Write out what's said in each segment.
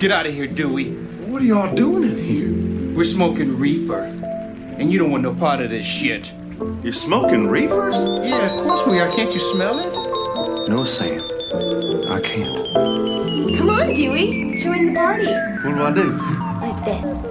Get out of here, Dewey. What are y'all doing in here? We're smoking reefer. And you don't want no part of this shit. You're smoking reefers? Yeah, of course we are. Can't you smell it? No, Sam. I can't. Come on, Dewey. Join the party. What do I do? Like this.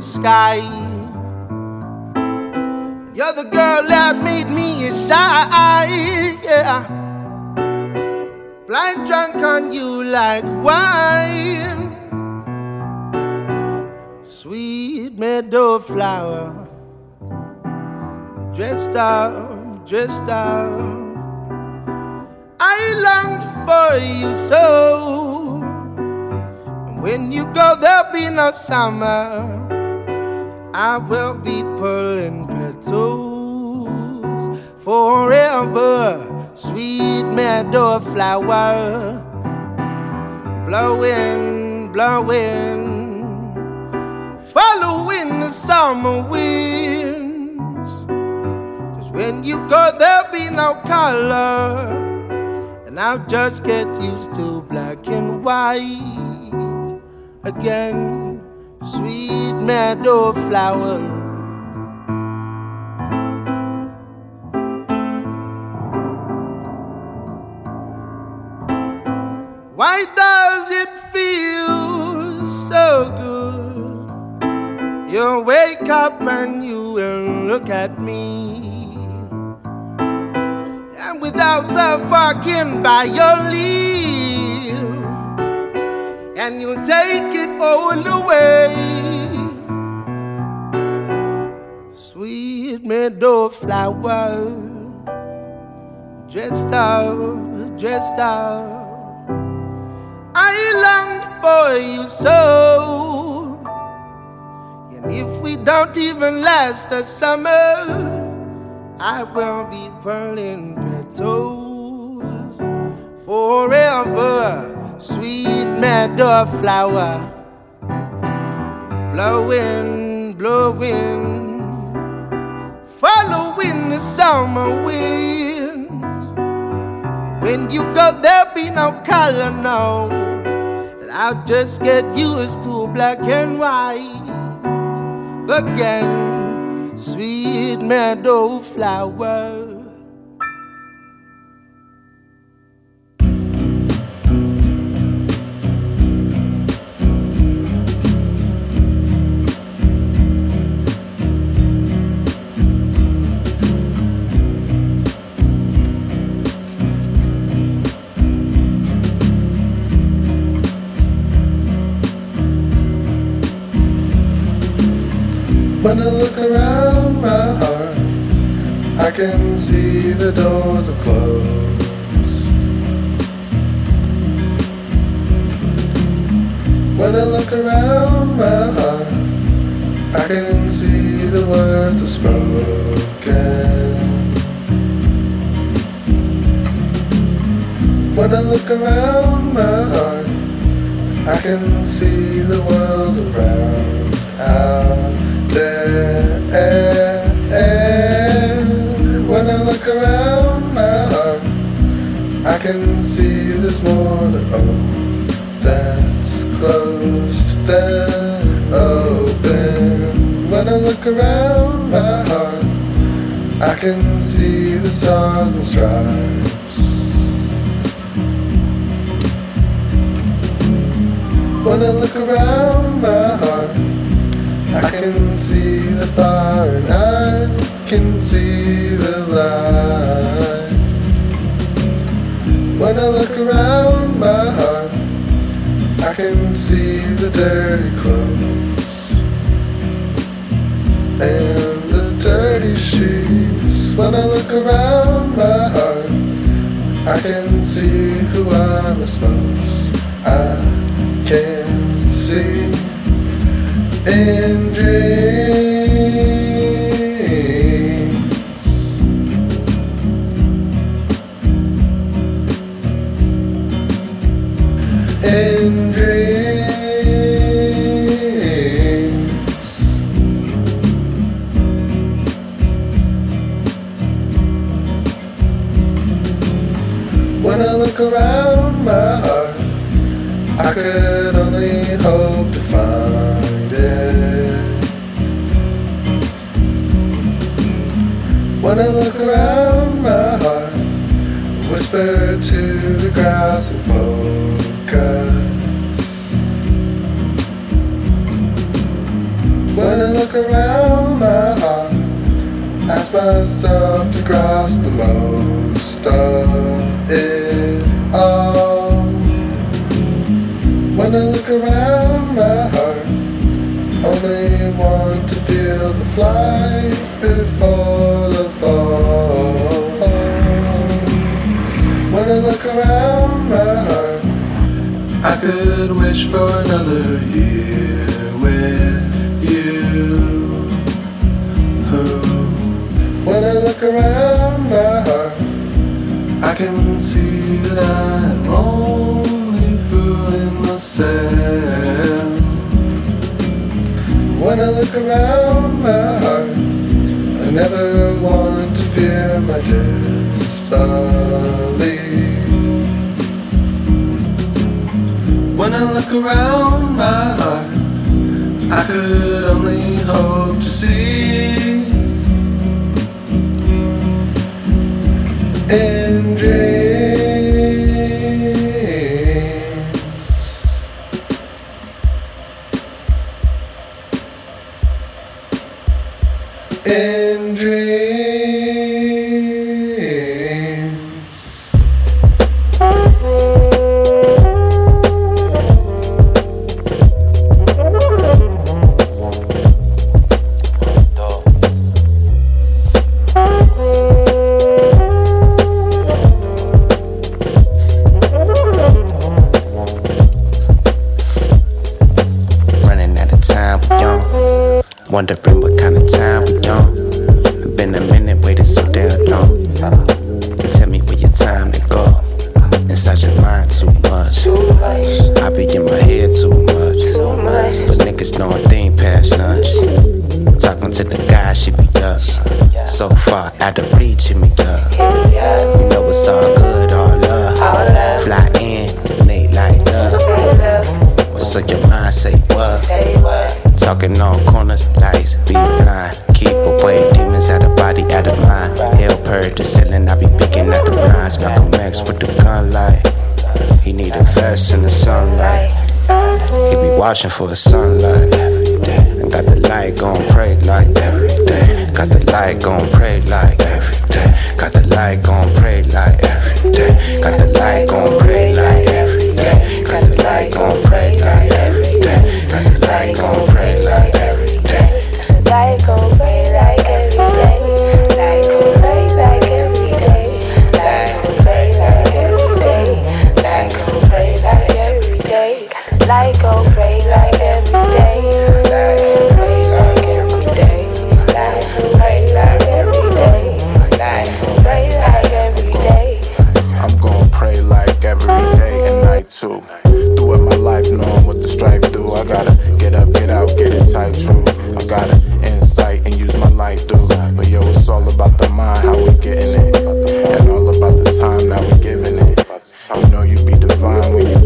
Sky. You're the girl that made me shy, yeah. Blind drunk on you like wine. Sweet meadow flower, dressed up, dressed up. I longed for you so. When you go, there'll be no summer. I will be pulling petals forever. Sweet meadow flower, blowing, blowing, following the summer winds. Cause when you go, there'll be no color. And I'll just get used to black and white again. Sweet meadow flower. Why does it feel so good? You wake up and you will look at me. And without a fucking by your leave, and you take it all away. Sweet meadow flower, dressed up, dressed up. I longed for you so. And if we don't even last the summer, I will be pulling petals forever. Sweet meadow flower, blowing, blowing, following the summer winds. When you go, there'll be no color, no. But I'll just get used to black and white again. Sweet meadow flower. When I look around my heart, I can see the doors are closed. When I look around my heart, I can see the words are spoken. When I look around my heart, I can see the world around out when I look around my heart, I can see more to own that's closed than open. Oh, when I look around my heart, I can see the stars and stripes. When I look around my heart, I can see the fire and I can see the light. When I look around my heart, I can see the dirty clothes and the dirty sheets. When I look around my heart, I can see who I'm supposed. I can see dreams. When I look around my heart, I could When I look around my heart, whisper to the grass and focus. When I look around my heart, ask myself to grasp the most of it all. When I look around my heart, only want to feel the flight before the. When I look around my heart, I could wish for another year with you. When I look around my heart, I can see that I'm only fooling myself. When I look around my heart, never want to fear my destiny. When I look around my heart, I could only hope to see in dreams. For a sunlight. You're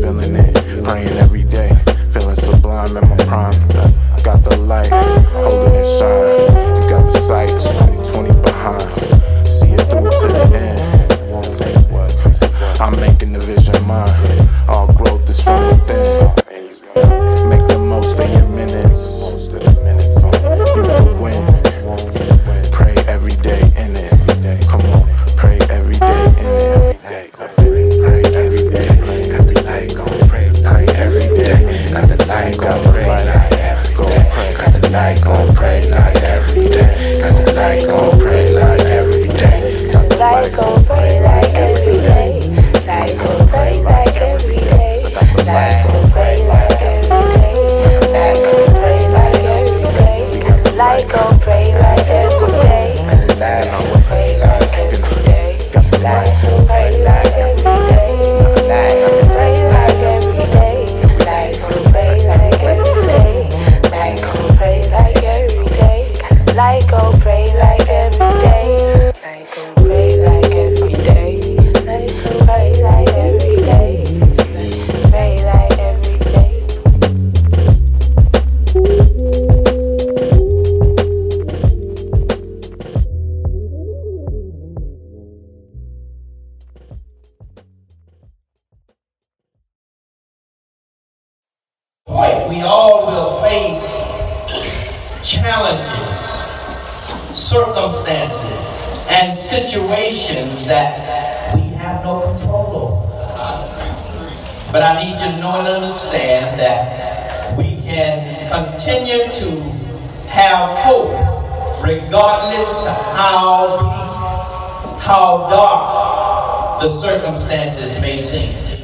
the circumstances may seem.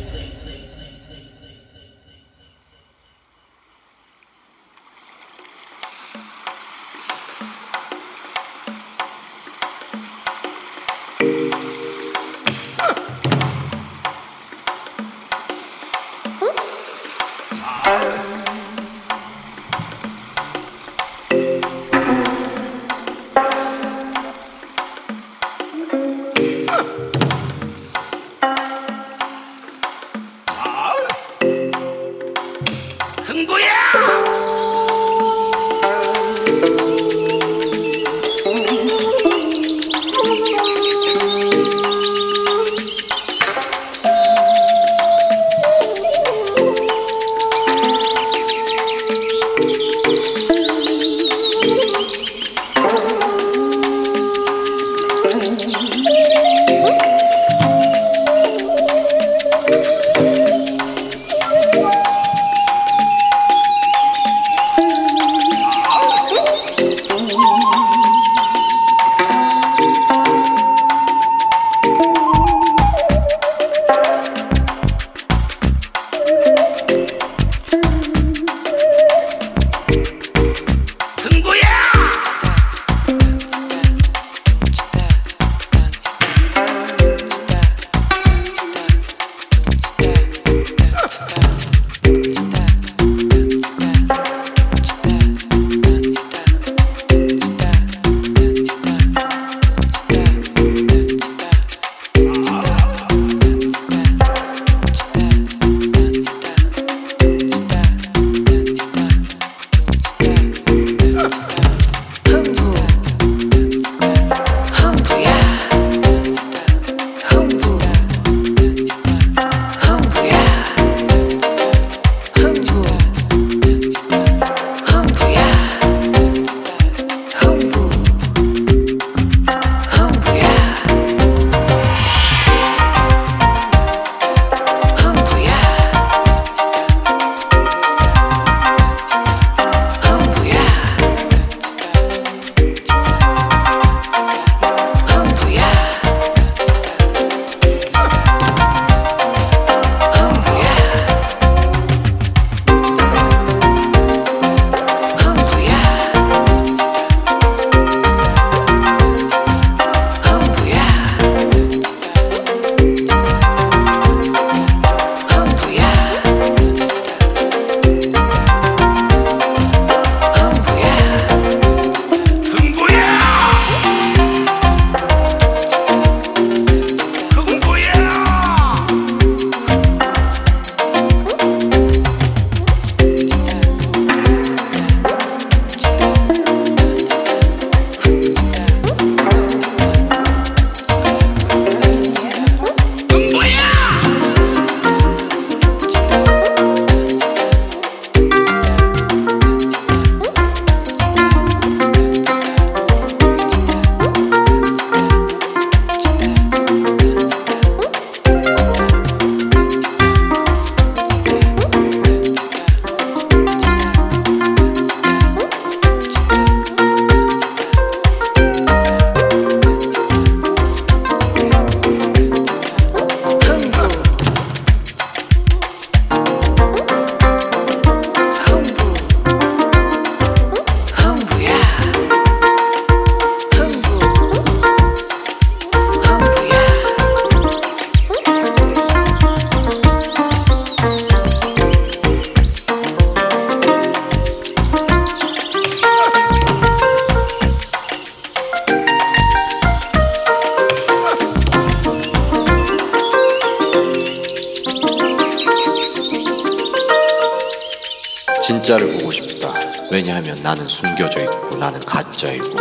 나는 숨겨져 있고 나는 가짜이고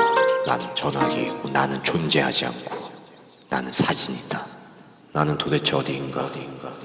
나는 전화기이고 나는 존재하지 않고 나는 사진이다. 나는 도대체 어디인가 어디인가.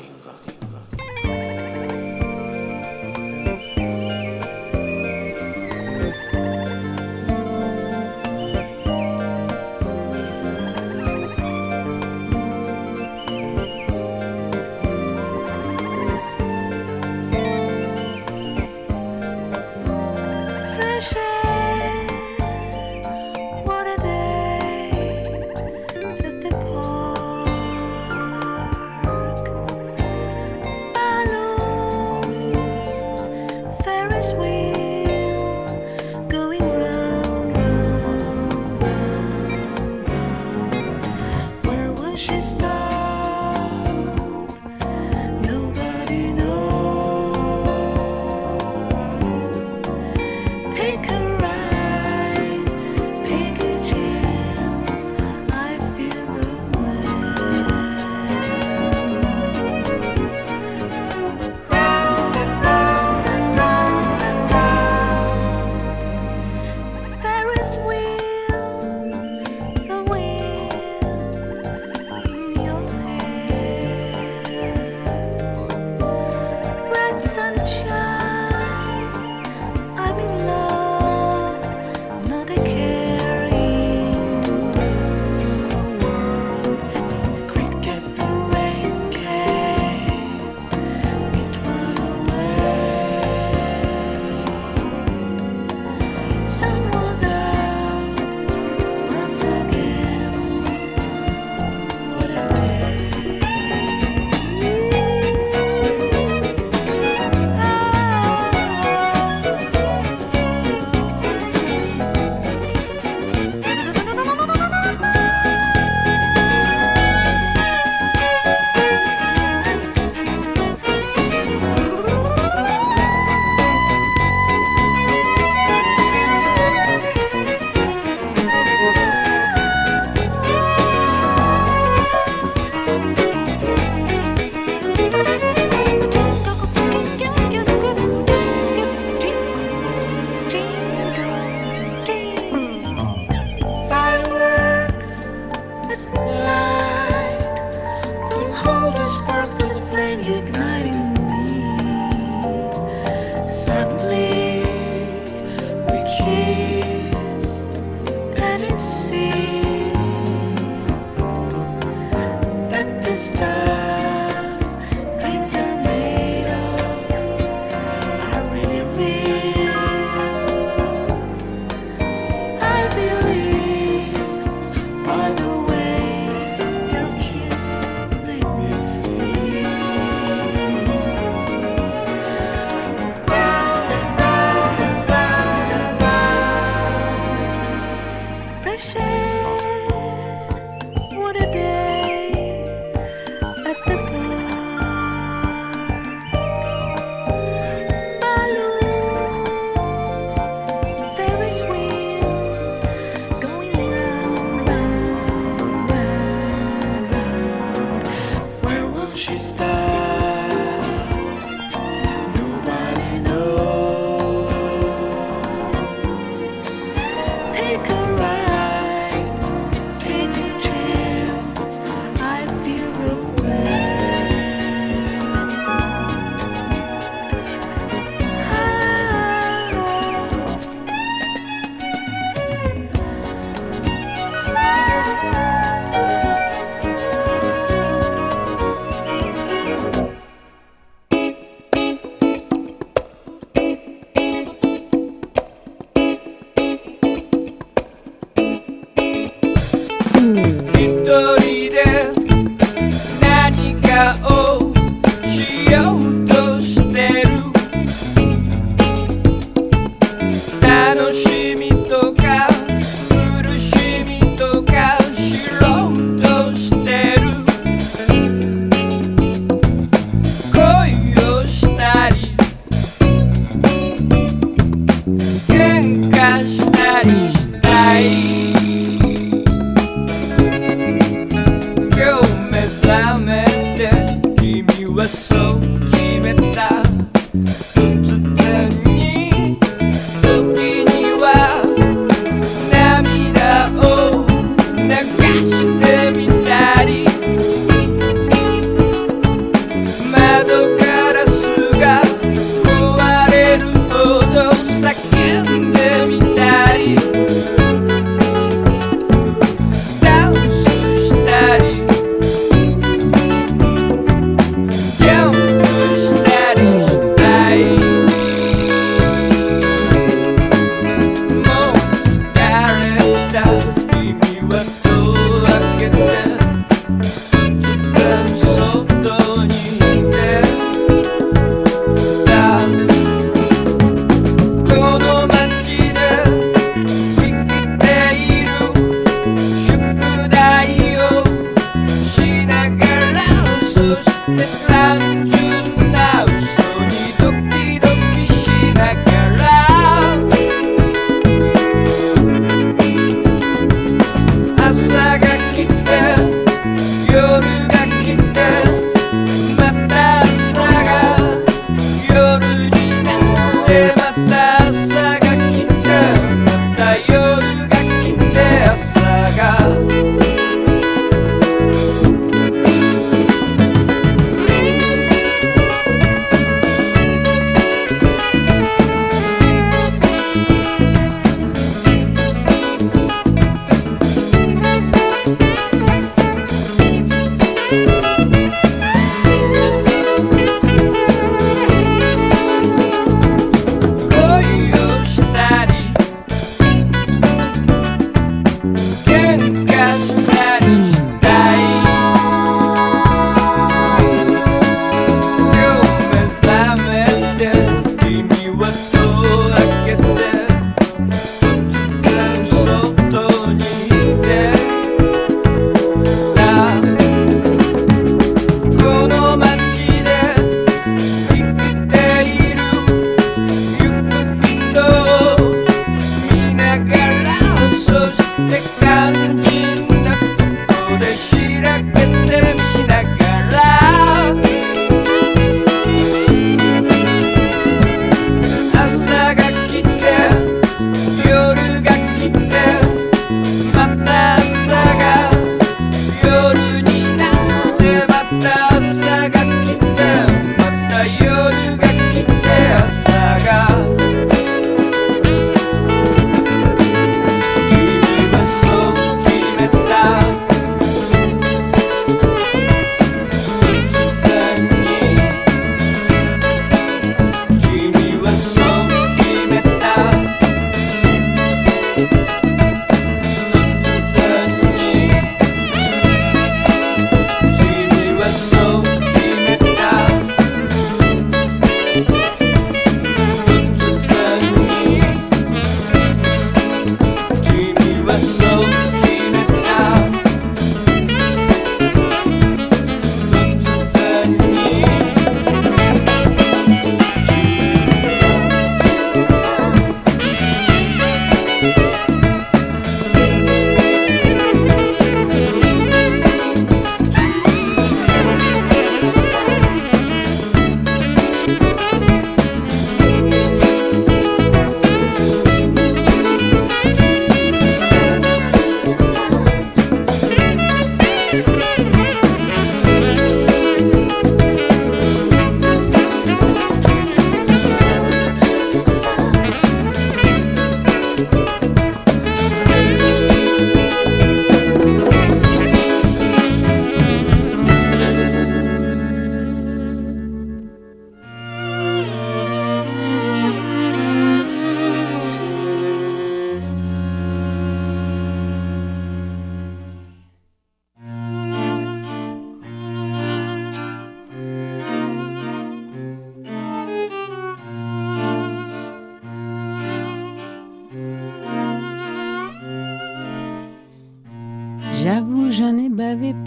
Take down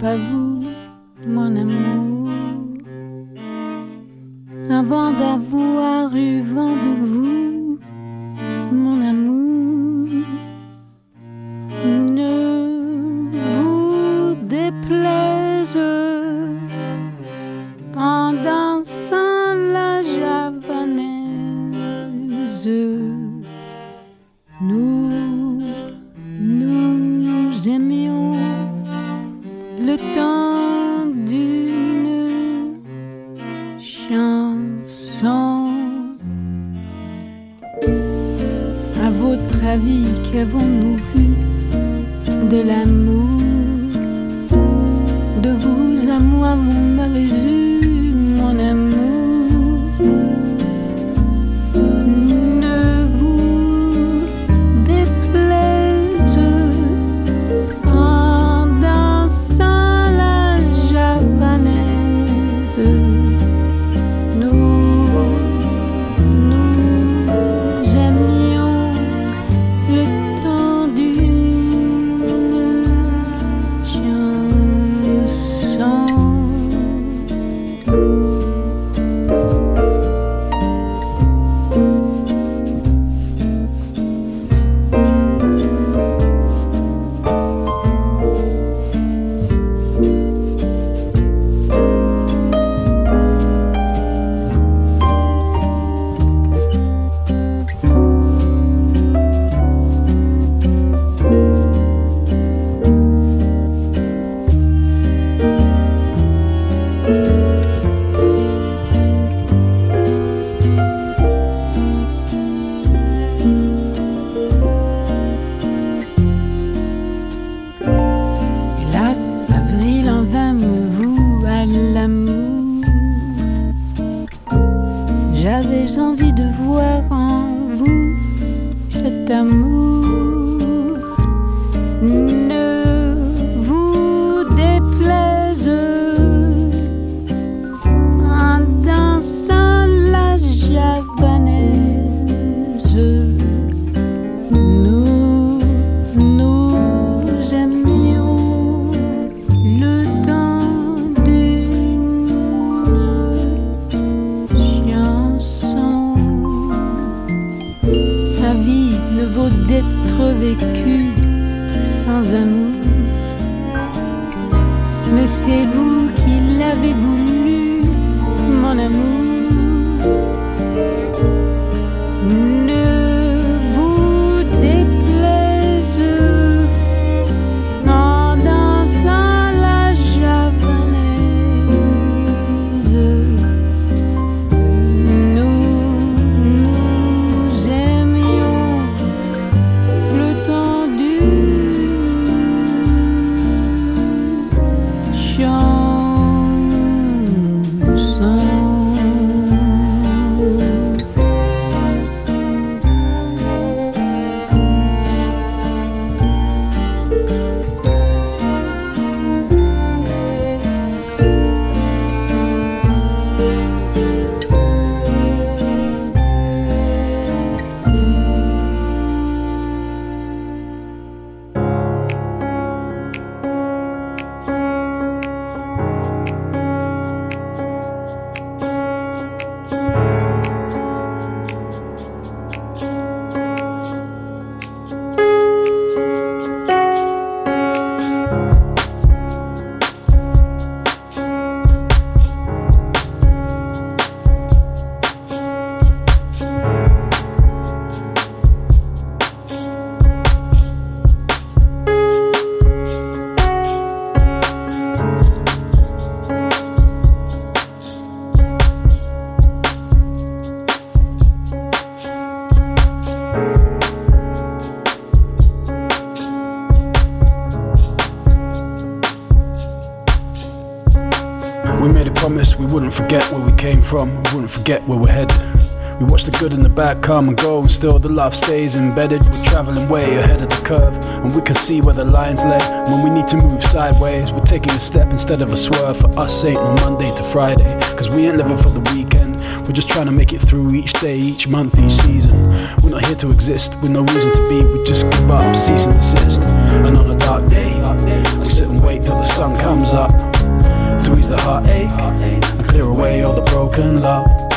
à vous. From, we wouldn't forget where we're headed. We watch the good and the bad come and go, and still the love stays embedded. We're traveling way ahead of the curve, and we can see where the lines lay. When we need to move sideways, we're taking a step instead of a swerve. For us, ain't no Monday to Friday, cause we ain't living for the weekend. We're just trying to make it through each day, each month, each season. We're not here to exist, with no reason to be. We just give up, cease and desist. And on a dark day, I sit and wait till the sun comes up to ease the heartache clear away all the broken love.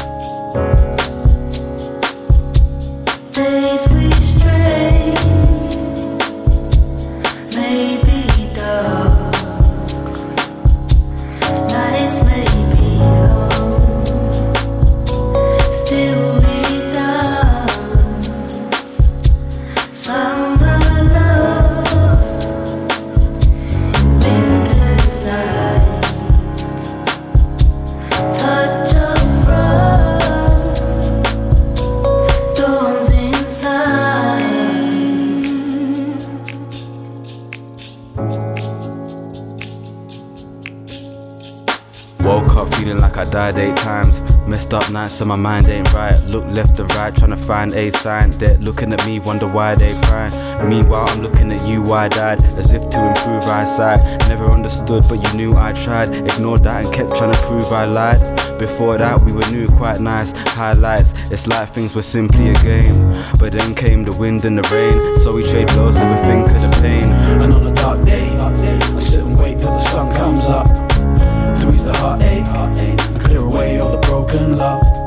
Up nights, so my mind ain't right. Look left and right, trying to find a sign. They're looking at me, wonder why they crying. Meanwhile, I'm looking at you, wide eyed, as if to improve eyesight. Never understood, but you knew I tried. Ignored that and kept trying to prove I lied. Before that, we were new, quite nice. Highlights, it's like things were simply a game. But then came the wind and the rain, so we trade blows, never think of the pain. And on a dark day, I sit and wait till the sun comes up ease the heartache and away all the broken love.